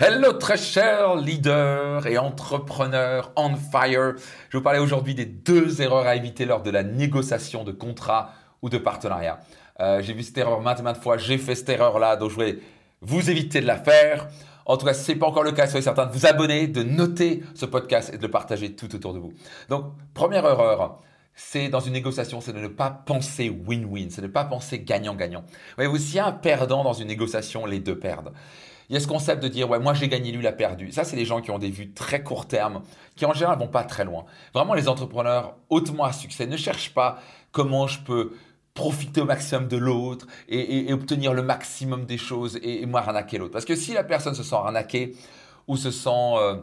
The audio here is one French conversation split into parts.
Hello très chers leaders et entrepreneurs on fire. Je vais vous parler aujourd'hui des deux erreurs à éviter lors de la négociation de contrat ou de partenariat. Euh, j'ai vu cette erreur maintes et maintes fois, j'ai fait cette erreur-là, donc je voulais vous éviter de la faire. En tout cas, si ce n'est pas encore le cas, soyez certain de vous abonner, de noter ce podcast et de le partager tout autour de vous. Donc, première erreur, c'est dans une négociation, c'est de ne pas penser win-win, c'est de ne pas penser gagnant-gagnant. Voyez-vous, s'il y a un perdant dans une négociation, les deux perdent. Il y a ce concept de dire, ouais, moi j'ai gagné, lui il a perdu. Ça, c'est les gens qui ont des vues très court terme, qui en général vont pas très loin. Vraiment, les entrepreneurs hautement à succès ne cherchent pas comment je peux profiter au maximum de l'autre et, obtenir le maximum des choses et, moi arnaquer l'autre. Parce que si la personne se sent arnaquée ou se sent, euh,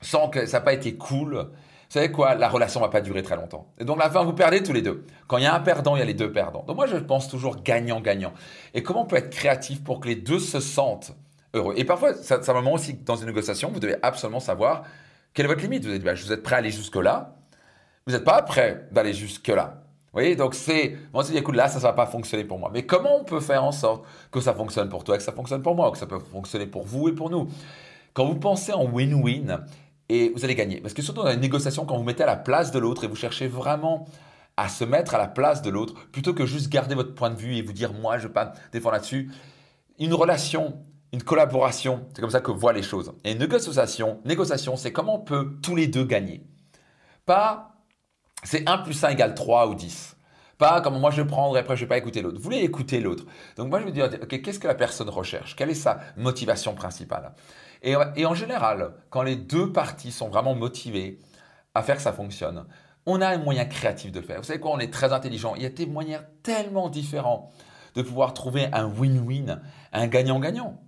sent que ça n'a pas été cool, savez quoi, la relation va pas durer très longtemps. Et donc, à la fin, vous perdez tous les deux. Quand il y a un perdant, il y a les deux perdants. Donc, moi, je pense toujours gagnant-gagnant. Et comment on peut être créatif pour que les deux se sentent heureux? Et parfois, ça, ça moment aussi dans une négociation, vous devez absolument savoir quelle est votre limite. Vous êtes, bah, vous êtes prêt à aller jusque-là. Vous n'êtes pas prêt d'aller jusque-là. Vous voyez, donc c'est, moi, c'est écoute, là, ça ne va pas fonctionner pour moi. Mais comment on peut faire en sorte que ça fonctionne pour toi, que ça fonctionne pour moi, que ça peut fonctionner pour vous et pour nous? Quand vous pensez en win-win, et vous allez gagner. Parce que surtout dans une négociation, quand vous mettez à la place de l'autre et vous cherchez vraiment à se mettre à la place de l'autre, plutôt que juste garder votre point de vue et vous dire moi je ne pas défendre là-dessus, une relation, une collaboration, c'est comme ça que voit les choses. Et négociation, négociation, c'est comment on peut tous les deux gagner. Pas c'est 1 plus 1 égale 3 ou 10. Pas comme moi je vais prendre et après je vais pas écouter l'autre. Vous voulez écouter l'autre. Donc moi je me dire, qu'est-ce que la personne recherche? Quelle est sa motivation principale? Et, en général, quand les deux parties sont vraiment motivées à faire que ça fonctionne, on a un moyen créatif de faire. Vous savez quoi, on est très intelligent. Il y a des moyens tellement différents de pouvoir trouver un win-win, un gagnant-gagnant.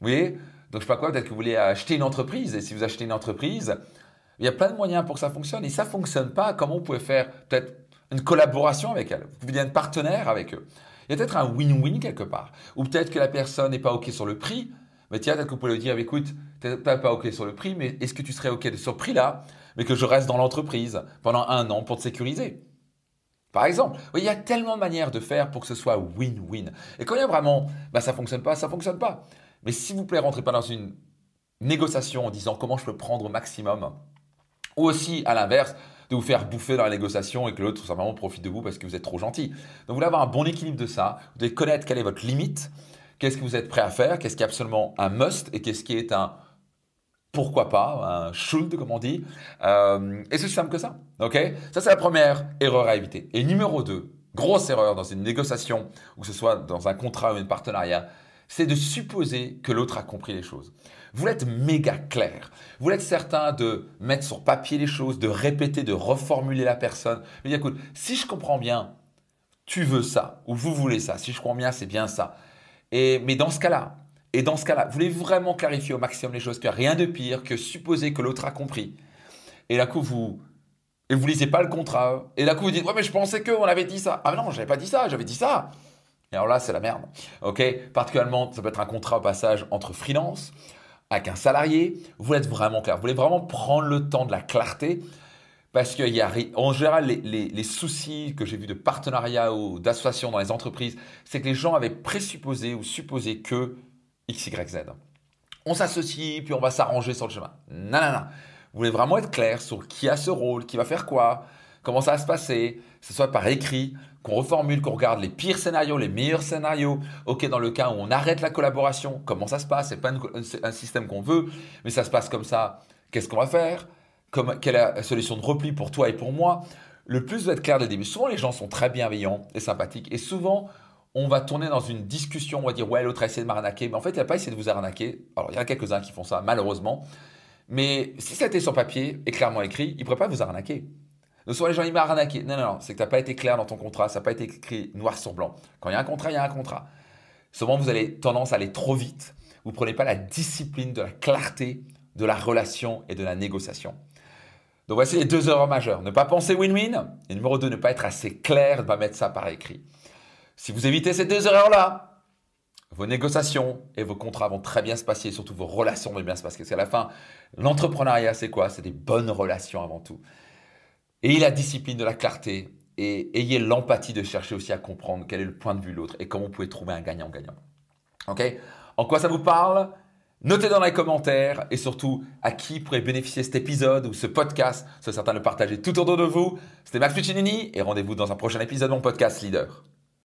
Vous voyez? Donc je sais pas quoi, peut-être que vous voulez acheter une entreprise. Et si vous achetez une entreprise, il y a plein de moyens pour que ça fonctionne. Et ça ne fonctionne pas, comment vous pouvez faire peut-être une collaboration avec elle Vous être partenaire avec eux. Il y a peut-être un win-win quelque part. Ou peut-être que la personne n'est pas OK sur le prix, mais tiens, peut-être que vous pouvez lui dire, écoute, tu n'es pas OK sur le prix, mais est-ce que tu serais OK sur ce prix-là, mais que je reste dans l'entreprise pendant un an pour te sécuriser? Par exemple, il y a tellement de manières de faire pour que ce soit win-win. Et quand il y a vraiment, bah, ça ne fonctionne pas, ça ne fonctionne pas. Mais s'il vous plaît, rentrez pas dans une négociation en disant comment je peux prendre au maximum. Ou aussi, à l'inverse, de vous faire bouffer dans la négociation et que l'autre, simplement profite de vous parce que vous êtes trop gentil. Donc, vous voulez avoir un bon équilibre de ça. Vous devez connaître quelle est votre limite Qu'est-ce que vous êtes prêt à faire? Qu'est-ce qui est absolument un must? Et qu'est-ce qui est un pourquoi pas, un should comme on dit. Euh, et c'est aussi simple que ça. Ok? Ça c'est la première erreur à éviter. Et numéro 2, grosse erreur dans une négociation ou que ce soit dans un contrat ou un partenariat, c'est de supposer que l'autre a compris les choses. Vous êtes méga clair. Vous êtes certain de mettre sur papier les choses, de répéter, de reformuler la personne. Mais écoute, si je comprends bien, tu veux ça ou vous voulez ça. Si je comprends bien, c'est bien ça. Et, mais dans ce cas-là, et dans ce cas-là, vous voulez vraiment clarifier au maximum les choses, qu'il n'y a rien de pire que supposer que l'autre a compris. Et là, coup, vous et vous lisez pas le contrat. Et là, coup, vous dites, ouais, mais je pensais qu'on avait dit ça. Ah non, j'avais pas dit ça, j'avais dit ça. Et alors là, c'est la merde. OK? Particulièrement, ça peut être un contrat au passage entre freelance, avec un salarié. Vous êtes vraiment clair. Vous voulez vraiment prendre le temps de la clarté? Parce qu'il y a, en général, les, soucis que j'ai vus de partenariat ou d'association dans les entreprises, c'est que les gens avaient présupposé ou supposé que X, Y, Z. On s'associe, puis on va s'arranger sur le chemin. Non, non, non. Vous voulez vraiment être clair sur qui a ce rôle, qui va faire quoi, comment ça va se passer, que ce soit par écrit, qu'on reformule, qu'on regarde les pires scénarios, les meilleurs scénarios. Ok, dans le cas où on arrête la collaboration, comment ça se passe? C'est pas un système qu'on veut, mais ça se passe comme ça. Qu'est-ce qu'on va faire? Quelle est la solution de repli pour toi et pour moi? Le plus vous êtes clair de début. Souvent, les gens sont très bienveillants et sympathiques. Et souvent, on va tourner dans une discussion, on va dire, ouais, l'autre a essayé de m'arnaquer. Mais en fait, il n'a pas essayé de vous arnaquer. Alors, il y en a quelques-uns qui font ça, malheureusement. Mais si ça était sur papier et clairement écrit, il ne pourrait pas vous arnaquer. Donc, souvent, les gens, ils m'ont arnaqué. Non, non, non, c'est que tu n'as pas été clair dans ton contrat. Ça n'a pas été écrit noir sur blanc. Quand il y a un contrat, il y a un contrat. Souvent, vous avez tendance à aller trop vite. Vous ne prenez pas la discipline de la clarté de la relation et de la négociation. Donc voici les deux erreurs majeures. Ne pas penser win-win. Et numéro deux, ne pas être assez clair, ne pas mettre ça par écrit. Si vous évitez ces deux erreurs-là, vos négociations et vos contrats vont très bien se passer, et surtout vos relations vont bien se passer. Parce qu'à la fin, l'entrepreneuriat, c'est quoi? C'est des bonnes relations avant tout. Ayez la discipline de la clarté et ayez l'empathie de chercher aussi à comprendre quel est le point de vue de l'autre et comment vous pouvez trouver un gagnant-gagnant. Ok? En quoi ça vous parle? Notez dans les commentaires et surtout à qui pourrait bénéficier cet épisode ou ce podcast? Ce certain de le partager tout autour de vous. C'était Max Puccinini et rendez-vous dans un prochain épisode de mon podcast Leader.